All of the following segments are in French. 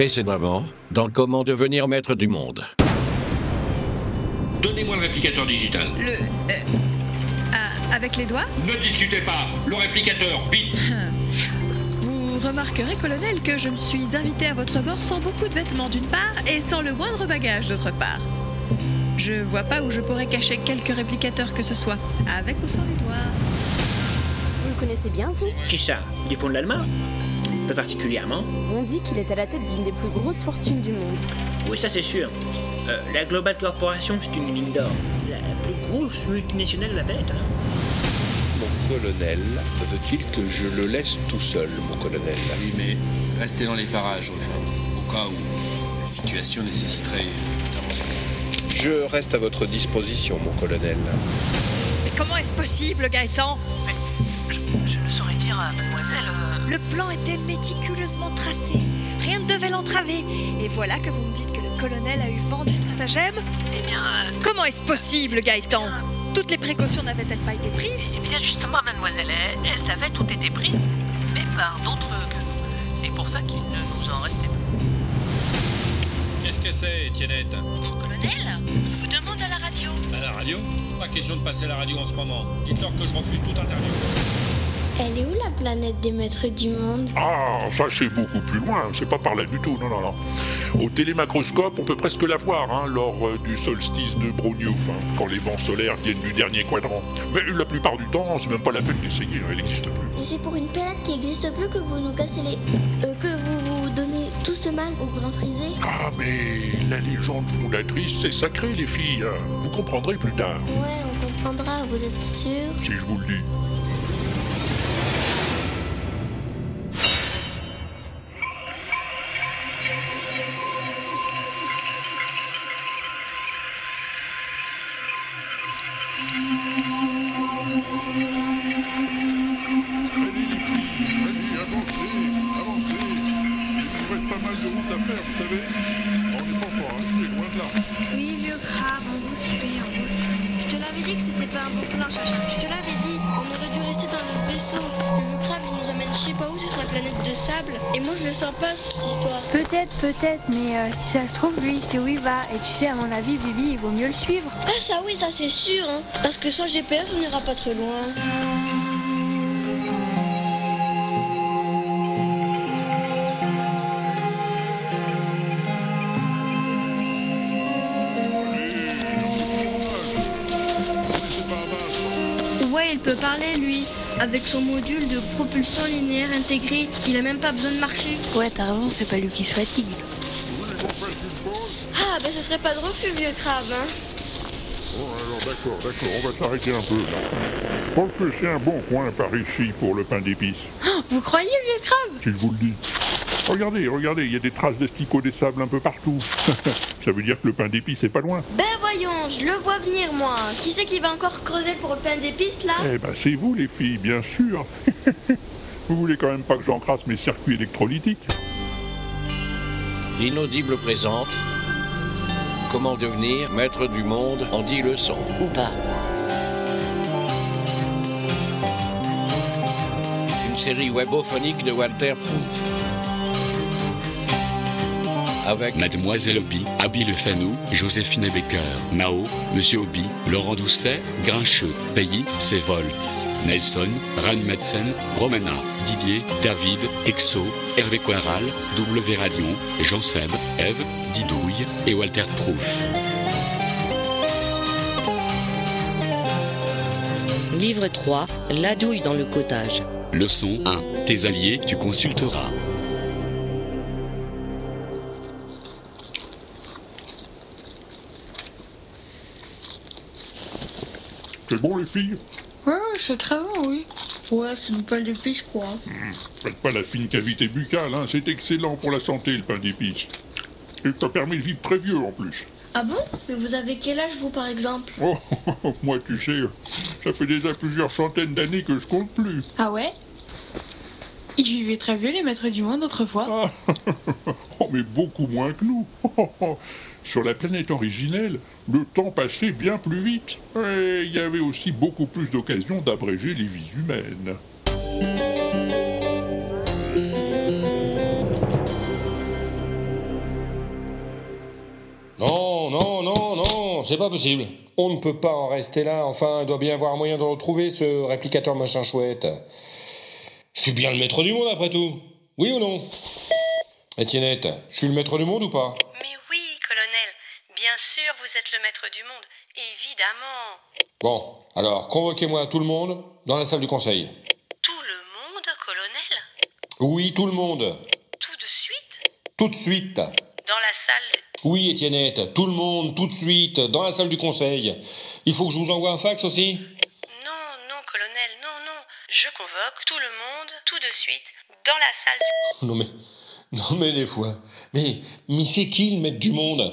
Précédemment, dans Comment devenir maître du monde. Donnez-moi le réplicateur digital. Le. euh, ah, avec les doigts? Ne discutez pas Le réplicateur, vite Vous remarquerez, colonel, que je me suis invité à votre bord sans beaucoup de vêtements d'une part et sans le moindre bagage d'autre part. Je vois pas où je pourrais cacher quelques réplicateurs que ce soit, avec ou sans les doigts? Vous le connaissez bien, vous? Qui ça? Dupont de l'Allemagne Particulièrement. On dit qu'il est à la tête d'une des plus grosses fortunes du monde. Oui, ça c'est sûr. Euh, la Global Corporation, c'est une mine d'or. La, la plus grosse multinationale de la planète. hein. Mon colonel veut-il que je le laisse tout seul, mon colonel? Oui, mais restez dans les parages, enfin, au cas où la situation nécessiterait une intervention. Je reste à votre disposition, mon colonel. Mais comment est-ce possible, Gaëtan? Je, je ne saurais dire à mademoiselle. Le plan était méticuleusement tracé. Rien ne devait l'entraver. Et voilà que vous me dites que le colonel a eu vent du stratagème eh bien. euh, Comment est-ce possible, Gaëtan? Toutes les précautions n'avaient-elles pas été prises? Eh bien, justement, mademoiselle, elles, avaient toutes été prises, mais par d'autres que nous. C'est pour ça qu'il ne nous en restait pas. Qu'est-ce que c'est, Étiennette? Mon colonel vous demande à la radio. À la radio? Pas question de passer la radio en ce moment. Dites-leur que je refuse toute interview. Elle est où la planète des maîtres du monde? Ah, ça c'est beaucoup plus loin, c'est pas par là du tout, non, non, non. Au télémacroscope, on peut presque la voir hein, lors euh, du solstice de Brognouf, hein, quand les vents solaires viennent du dernier quadrant. Mais la plupart du temps, c'est même pas la peine d'essayer, hein, elle n'existe plus. Et c'est pour une planète qui n'existe plus que vous nous cassez les... euh, que vous vous donnez tout ce mal au grain frisé? Ah, mais la légende fondatrice, c'est sacré, les filles. hein. Vous comprendrez plus tard, Ouais, on comprendra, vous êtes sûr? Si je vous le dis. Je te l'avais dit, on aurait dû rester dans le vaisseau. Le crabe, il nous amène je sais pas où, sur la planète de sable. Et moi, je le sens pas, cette histoire. Peut-être, peut-être, mais euh, si ça se trouve, lui, sait où il va. Et tu sais, à mon avis, Bibi, il vaut mieux le suivre. Ah, ça oui, ça c'est sûr, hein. Parce que sans GPS, on n'ira pas très loin. Peut parler, lui. Avec son module de propulsion linéaire intégré, il a même pas besoin de marcher. Ouais, t'as raison, c'est pas lui qui se fatigue. Vous voulez qu'on fasse une pause Ah, ben ce serait pas de refus, vieux crabe, hein. Bon, alors d'accord, d'accord, on va s'arrêter un peu. là. Je pense que c'est un bon coin par ici pour le pain d'épices, Vous croyez, vieux crabe? Si je vous le dis. Regardez, regardez, il y a des traces d'esticots des sables un peu partout. Ça veut dire que le pain d'épices est pas loin. Ben voyons, je le vois venir, moi. Qui c'est qui va encore creuser pour le pain d'épices, là? Eh ben c'est vous les filles, bien sûr. vous voulez quand même pas que j'encrasse mes circuits électrolytiques? L'inaudible présente. Comment devenir maître du monde en 10 leçons. Ou pas. Une série webophonique de Walter Proof. Avec Mademoiselle Obi, Abby Le Fanou, Joséphine Becker, Mao, Monsieur Obi, Laurent Doucet, Grincheux, Payy, C'est Volts, Nelson, Ran Metzen, Romana, Didier, David, Exo, Hervé Coiral, W Radion, Jean Seb, Eve, Didouille et Walter Proof. Livre 3, La douille dans le cottage. Leçon 1. Tes alliés, tu consulteras. C'est bon les filles Ouais, c'est très bon, oui. Ouais, c'est du pain d'épices, quoi. Faites pas la fine cavité buccale, hein. c'est excellent pour la santé le pain d'épices. Et ça permet de vivre très vieux en plus. Ah bon? Mais vous avez quel âge, vous, par exemple? Oh, moi tu sais, ça fait déjà plusieurs centaines d'années que je compte plus. Ah ouais? Ils vivaient très vieux, les maîtres du monde, autrefois. Oh, mais beaucoup moins que nous. Sur la planète originelle, le temps passait bien plus vite, et il y avait aussi beaucoup plus d'occasions d'abréger les vies humaines. Non, non, non, non, c'est pas possible. On ne peut pas en rester là, enfin, il doit bien avoir moyen de retrouver ce réplicateur machin chouette. Je suis bien le maître du monde après tout. Oui ou non? Eh, Étiennette, je suis le maître du monde ou pas? Mais oui, sûr, vous êtes le maître du monde. Évidemment. Bon, alors convoquez-moi tout le monde dans la salle du conseil. Tout le monde, colonel? Oui, tout le monde. Tout de suite? Tout de suite. Dans la salle Oui, Étiennette, tout le monde, tout de suite, dans la salle du conseil. Il faut que je vous envoie un fax aussi? Non, non, colonel, non, non. Je convoque tout le monde, tout de suite, dans la salle du... Non mais... Non mais des fois... Mais... Mais c'est qui le maître du monde?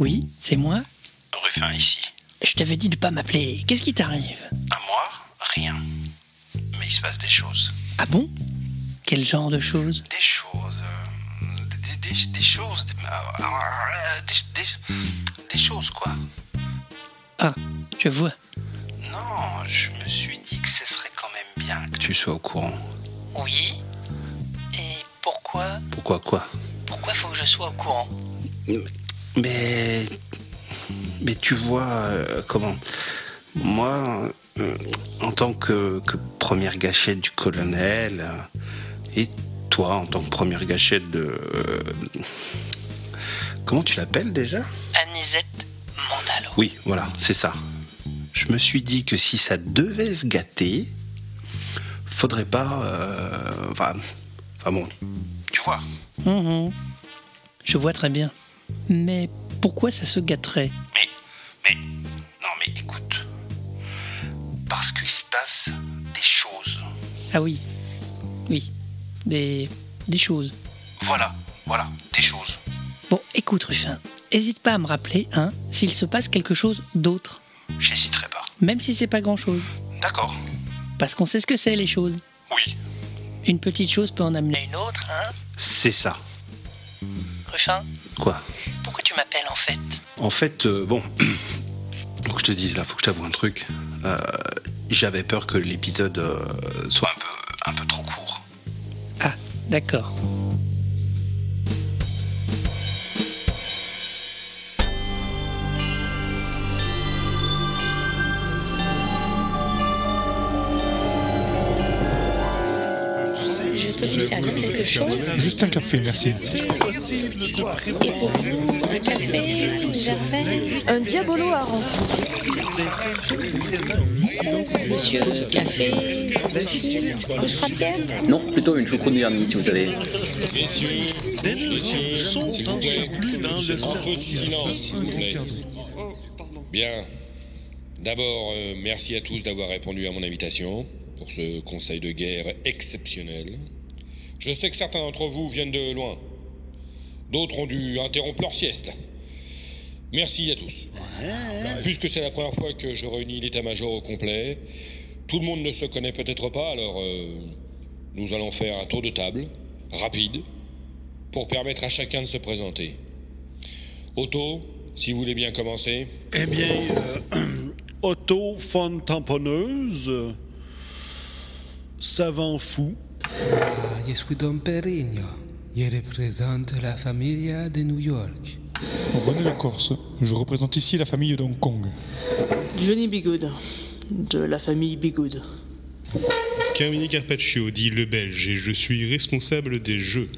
Oui, c'est moi Ruffin ici. Je t'avais dit de pas m'appeler. Qu'est-ce qui t'arrive? À moi? Rien. Mais il se passe des choses. Ah bon? Quel genre de choses? Des choses. euh, des, des- des choses. Des, euh, des- des- des choses, quoi. Ah, je vois. Non, je me suis dit que ce serait quand même bien que tu sois au courant. Oui Et pourquoi? Pourquoi quoi? Pourquoi faut que je sois au courant? Mais. Mais tu vois, euh, comment? Moi, euh, en tant que, que première gâchette du colonel, euh, et toi, en tant que première gâchette de. euh, comment tu l'appelles déjà? Anisette Mandalo. Oui, voilà, c'est ça. Je me suis dit que si ça devait se gâter, faudrait pas. euh, Enfin. Enfin bon, tu vois. Mhm. Je vois très bien. Mais pourquoi ça se gâterait? Non, mais écoute. Parce qu'il se passe des choses. Ah oui. Oui. Des. des choses. Voilà, voilà, des choses. Bon, écoute, Ruffin. Hésite pas à me rappeler, hein, s'il se passe quelque chose d'autre. J'hésiterai pas. Même si c'est pas grand chose. D'accord. Parce qu'on sait ce que c'est, les choses. Oui. Une petite chose peut en amener une autre, hein. C'est ça. Ruffin, Quoi pourquoi tu m'appelles en fait En fait, euh, bon. Faut que je te dise, là, faut que je t'avoue un truc. Euh, J'avais peur que l'épisode euh, soit un peu, un peu trop court. Ah, d'accord. Quelque chose Juste un café, merci. Et pour vous, un café, un verre Un diabolo à rançon. Monsieur, café, bien Non, plutôt une choucroute de vernis, si vous avez. sont en surplus dans le Bien. D'abord, euh, merci à tous d'avoir répondu à mon invitation pour ce conseil de guerre exceptionnel. Je sais que certains d'entre vous viennent de loin. D'autres ont dû interrompre leur sieste. Merci à tous. Puisque c'est la première fois que je réunis l'état-major au complet, tout le monde ne se connaît peut-être pas, alors euh, nous allons faire un tour de table, rapide, pour permettre à chacun de se présenter. Otto, si vous voulez bien commencer. Eh bien, euh, Otto von Tamponneuse, savant fou. Ah, Je suis Don Perigno. Je représente la famille de New York. René la Corse. Je représente ici la famille d'Hong Kong. Johnny Bigood, de la famille Bigood. Carmine Carpaccio, dit le Belge, et je suis responsable des jeux.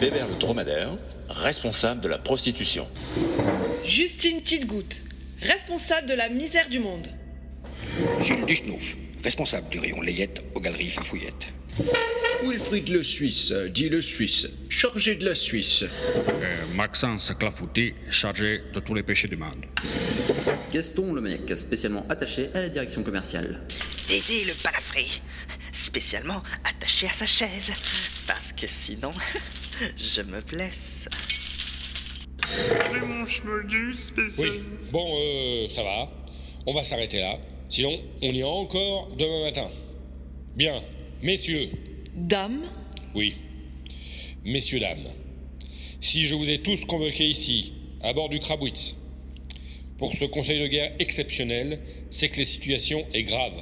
Bébert le dromadaire, responsable de la prostitution. Justine Titgoutte, responsable de la misère du monde. Gilles Duchenouf, responsable du rayon layette aux galeries Farfouillette. Wilfried le Suisse, dit le Suisse, chargé de la Suisse? Maxence Clafouty, chargé de tous les péchés du monde. Gaston le mec, spécialement attaché à la direction commerciale. Dédé le balafré, spécialement attaché à sa chaise, parce que sinon, je me blesse. schmoldu spécial. Oui. Bon, euh, ça va. On va s'arrêter là. Sinon, on y a encore demain matin. Bien. Messieurs. Dame Oui. Messieurs, dames. Si je vous ai tous convoqués ici, à bord du Krabwitz, pour ce conseil de guerre exceptionnel, c'est que la situation est grave.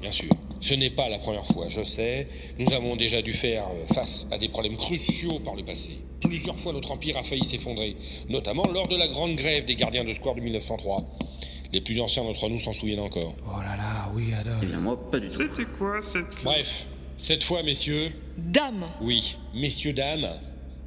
Bien sûr. Ce n'est pas la première fois, je sais. Nous avons déjà dû faire euh, face à des problèmes cruciaux par le passé. Plusieurs fois, notre empire a failli s'effondrer, notamment lors de la grande grève des gardiens de square de 1903. Les plus anciens d'entre nous s'en souviennent encore. Oh là là, oui alors. Eh bien, moi, pas du tout. C'était quoi cette. Bref, cette fois, messieurs. Dame Oui, messieurs, dames.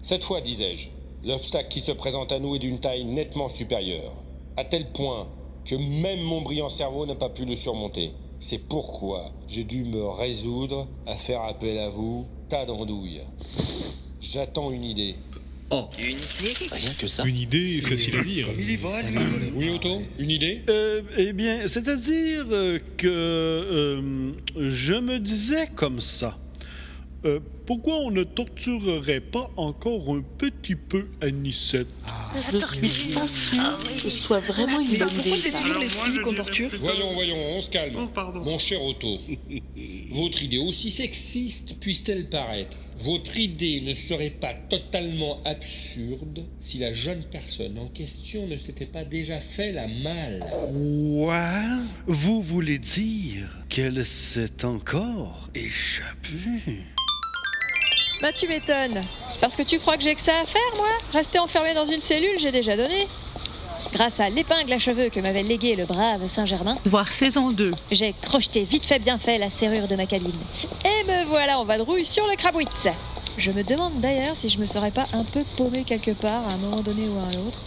Cette fois, disais-je, l'obstacle qui se présente à nous est d'une taille nettement supérieure. À tel point que même mon brillant cerveau n'a pas pu le surmonter. C'est pourquoi j'ai dû me résoudre à faire appel à vous, tas d'andouilles. J'attends une idée. Oh, une idée Rien que ça. Une idée facile à dire. Oui, Otto Une idée? Euh, eh bien, c'est-à-dire euh, que euh, je me disais comme ça. Euh, pourquoi on ne torturerait pas encore un petit peu Anicette Je suis pas sûr que ce soit vraiment une bonne idée. Pourquoi c'est toujours les filles qu'on torture Voyons, voyons, on se calme. Oh, pardon. Mon cher Otto, votre idée, aussi sexiste puisse-t-elle paraître, votre idée ne serait pas totalement absurde si la jeune personne en question ne s'était pas déjà fait la malle. Quoi? Vous voulez dire qu'elle s'est encore échappée? Bah tu m'étonnes. Parce que tu crois que j'ai que ça à faire, moi? Rester enfermé dans une cellule, j'ai déjà donné. Grâce à l'épingle à cheveux que m'avait légué le brave Saint-Germain, Voir saison 2. j'ai crocheté vite fait bien fait la serrure de ma cabine. Et me voilà en vadrouille sur le Krabwitz. Je me demande d'ailleurs si je me serais pas un peu paumé quelque part à un moment donné ou à un autre.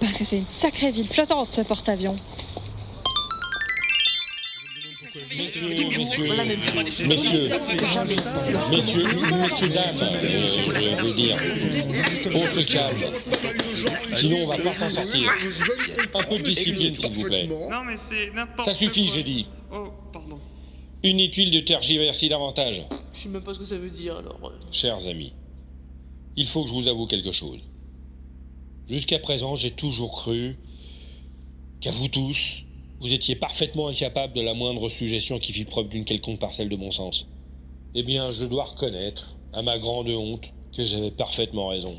Parce que c'est une sacrée ville flottante ce porte-avions. Messieurs, messieurs, messieurs, messieurs, dames, euh, je veux dire, on se calme. Sinon, on va pas s'en sortir. Un peu de discipline, s'il vous plaît. Non, mais c'est n'importe Ça suffit, j'ai dit. Oh, pardon. Inutile de tergiverser davantage. Je sais même pas ce que ça veut dire alors. euh. Chers amis, il faut que je vous avoue quelque chose. Jusqu'à présent, j'ai toujours cru qu'à vous tous, vous étiez parfaitement incapables de la moindre suggestion qui fit preuve d'une quelconque parcelle de bon sens. Eh bien, je dois reconnaître, à ma grande honte, que j'avais parfaitement raison.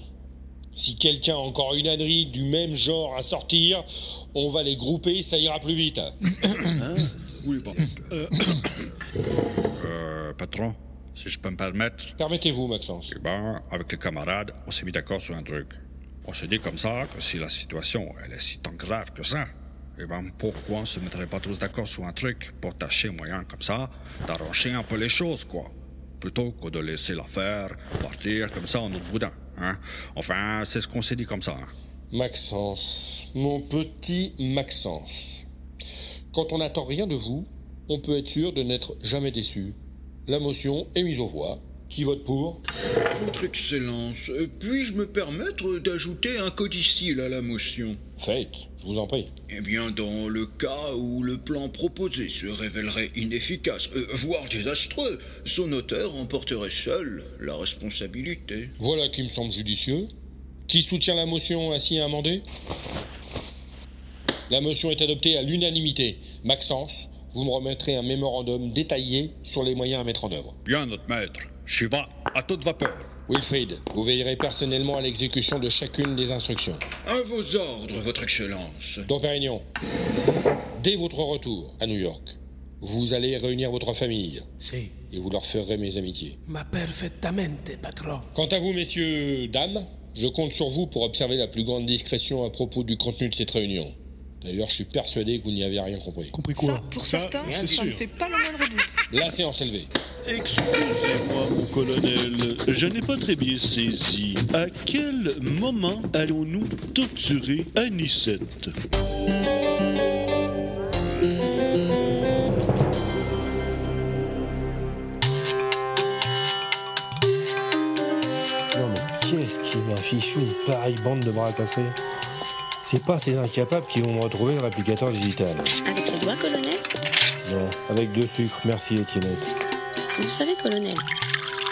Si quelqu'un a encore une ânerie du même genre à sortir, on va les grouper, ça ira plus vite. Oui, pardon. Euh, patron, si je peux me permettre. Permettez-vous, Maxence. Eh ben, avec les camarades, on s'est mis d'accord sur un truc. On s'est dit comme ça que si la situation, elle est si tant grave que ça, eh ben, pourquoi on se mettrait pas tous d'accord sur un truc pour tâcher moyen comme ça d'arranger un peu les choses, quoi? Plutôt que de laisser l'affaire partir comme ça en autre boudin, hein? Enfin, c'est ce qu'on s'est dit comme ça, hein. Maxence, mon petit Maxence. Quand on n'attend rien de vous, on peut être sûr de n'être jamais déçu. La motion est mise aux voix. Qui vote pour Votre Excellence, euh, puis-je me permettre d'ajouter un codicile à la motion Faites, je vous en prie. Eh bien, dans le cas où le plan proposé se révélerait inefficace, euh, voire désastreux, son auteur emporterait seul la responsabilité. Voilà qui me semble judicieux. Qui soutient la motion ainsi amendée? La motion est adoptée à l'unanimité. Maxence, vous me remettrez un mémorandum détaillé sur les moyens à mettre en œuvre. Bien, notre maître. Shiva, à toute vapeur. Wilfried, vous veillerez personnellement à l'exécution de chacune des instructions. À vos ordres, Votre Excellence. Don Pérignon, dès votre retour à New York, vous allez réunir votre famille Si, et vous leur ferez mes amitiés. ma perfettamente, patron. Quant à vous, messieurs, dames, je compte sur vous pour observer la plus grande discrétion à propos du contenu de cette réunion. D'ailleurs, je suis persuadé que vous n'y avez rien compris. Compris Ça, pour certains, ça ne fait pas le moindre doute. La séance est levée. Excusez-moi, mon colonel, je n'ai pas très bien saisi. À quel moment allons-nous torturer Anicette Non mais qu'est-ce qui m'a fichu? Une pareille bande de bras cassés C'est pas ces incapables qui vont me retrouver le réplicateur digital. Avec le doigt, colonel? Non, avec deux sucres, merci Étiennette. Vous savez, colonel,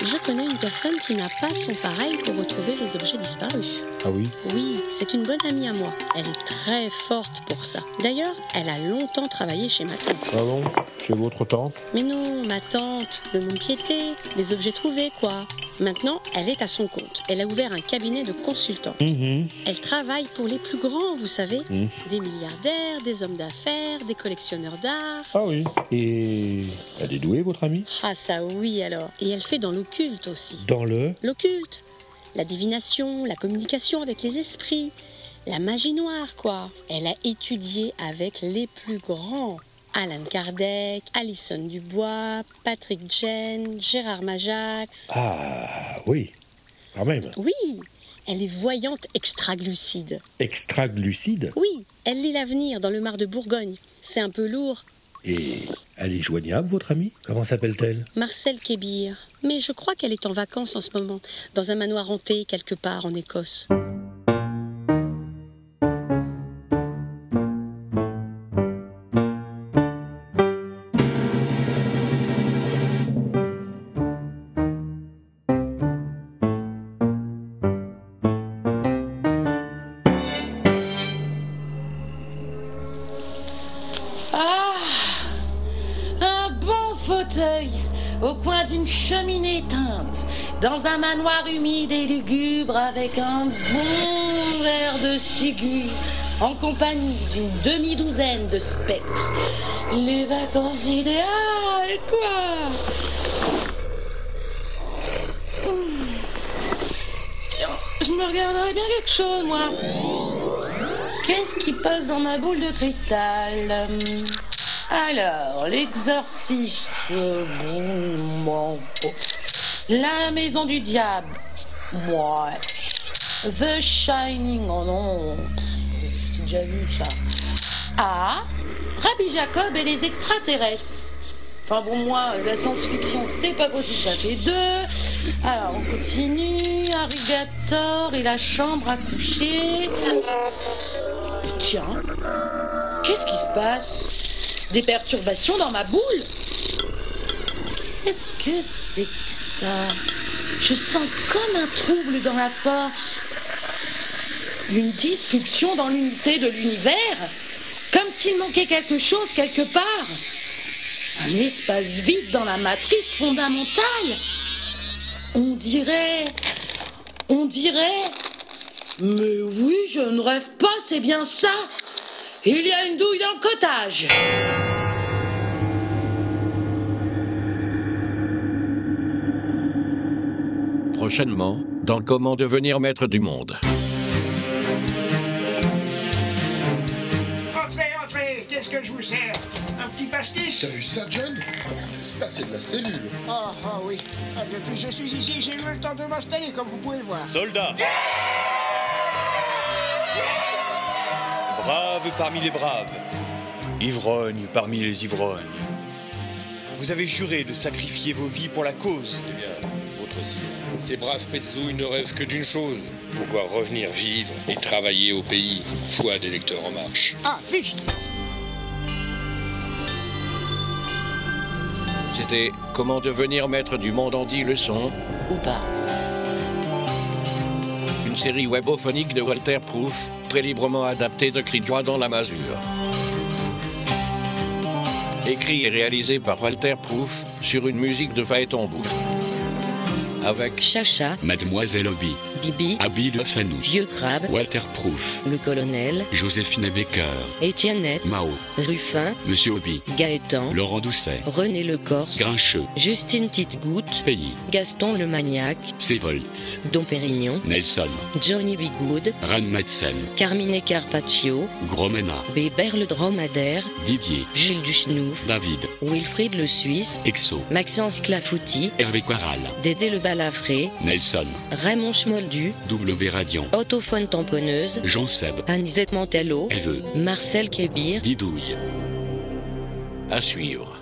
Je connais une personne qui n'a pas son pareil pour retrouver les objets disparus. Ah oui? Oui, c'est une bonne amie à moi. Elle est très forte pour ça. D'ailleurs, elle a longtemps travaillé chez ma tante. Ah bon? Chez votre tante? Mais non, ma tante, le monde piété, les objets trouvés, quoi. Maintenant, elle est à son compte. Elle a ouvert un cabinet de consultants. Mhm. Elle travaille pour les plus grands, vous savez. Mhm. Des milliardaires, des hommes d'affaires, des collectionneurs d'art. Ah oui. Et elle est douée, votre amie? Ah ça oui alors. Et elle fait dans l'occulte aussi. Dans le L'occulte. La divination, la communication avec les esprits. La magie noire, quoi. Elle a étudié avec les plus grands. Alan Kardec, Alison Dubois, Patrick Jen, Gérard Majax. Ah oui, quand même. Oui, elle est voyante extraglucide. Extraglucide Oui, elle lit l'avenir dans le mar de Bourgogne. C'est un peu lourd. Et elle est joignable, votre amie? Comment s'appelle-t-elle? Marcel Kébir. Mais je crois qu'elle est en vacances en ce moment, dans un manoir hanté quelque part en Écosse. Humide et lugubre avec un bon verre de ciguë, en compagnie d'une demi-douzaine de spectres. Les vacances idéales, quoi Je me regarderais bien quelque chose, moi. Qu'est-ce qui passe dans ma boule de cristal? Alors, l'exorciste. bon. La maison du diable. Ouais. The Shining. Oh non. J'ai déjà vu ça. Ah Rabbi Jacob et les extraterrestres. Enfin bon, moi, la science-fiction, c'est pas possible, ça fait deux. Alors, on continue. Arigator et la chambre à coucher. Tiens, qu'est-ce qui se passe? Des perturbations dans ma boule Qu'est-ce que c'est que Je sens comme un trouble dans la force. Une disruption dans l'unité de l'univers Comme s'il manquait quelque chose quelque part Un espace vide dans la matrice fondamentale On dirait... On dirait... Mais oui, je ne rêve pas, c'est bien ça. Il y a une douille dans le cottage. Prochainement, dans Comment devenir maître du monde. Entrez, entrez, qu'est-ce que je vous sers? Un petit pastis? T'as vu ça, John? Ça, c'est de la cellule. Ah, ah oui. Ah, depuis que je suis ici, j'ai eu le temps de m'installer, comme vous pouvez le voir. Soldats Braves parmi les braves, ivrognes parmi les ivrognes. Vous avez juré de sacrifier vos vies pour la cause. Eh bien, ces braves petzouilles ne rêvent que d'une chose pouvoir revenir vivre et travailler au pays, foi des lecteurs en marche. Ah, fichte C'était Comment devenir maître du monde en 10 leçons Ou pas. Une série webophonique de Walter Proof, très librement adaptée de Cri de joie dans la masure. Écrit et réalisé par Walter Proof sur une musique de Phaéton Avec Chacha, Mademoiselle Obi, Bibi, Abby Le Fanou, Vieux Crabe, Walter Proof, le colonel, Joséphine Baker, Étiennette, Mao, Ruffin, Monsieur Obi, Gaëtan, Laurent Doucet, René Le Corse, Grincheux, Justine Titgoutte, Pays, Gaston le Maniaque, Sevoltz, Dom Pérignon, Nelson, Johnny Bigood, Ran Madsen, Carmine Carpaccio, Gromena, Bébert le Dromadaire, Didier, Jules Duchenouf, David, Wilfried le Suisse, Exo, Maxence Clafouti, Hervé Quaral, Dédé le Balafré, Nelson, Raymond Schmoldu, W Autophone Tamponneuse, Jean Seb, Anisette Mantello, Eve, Marcel Kébir, Didouille. à suivre.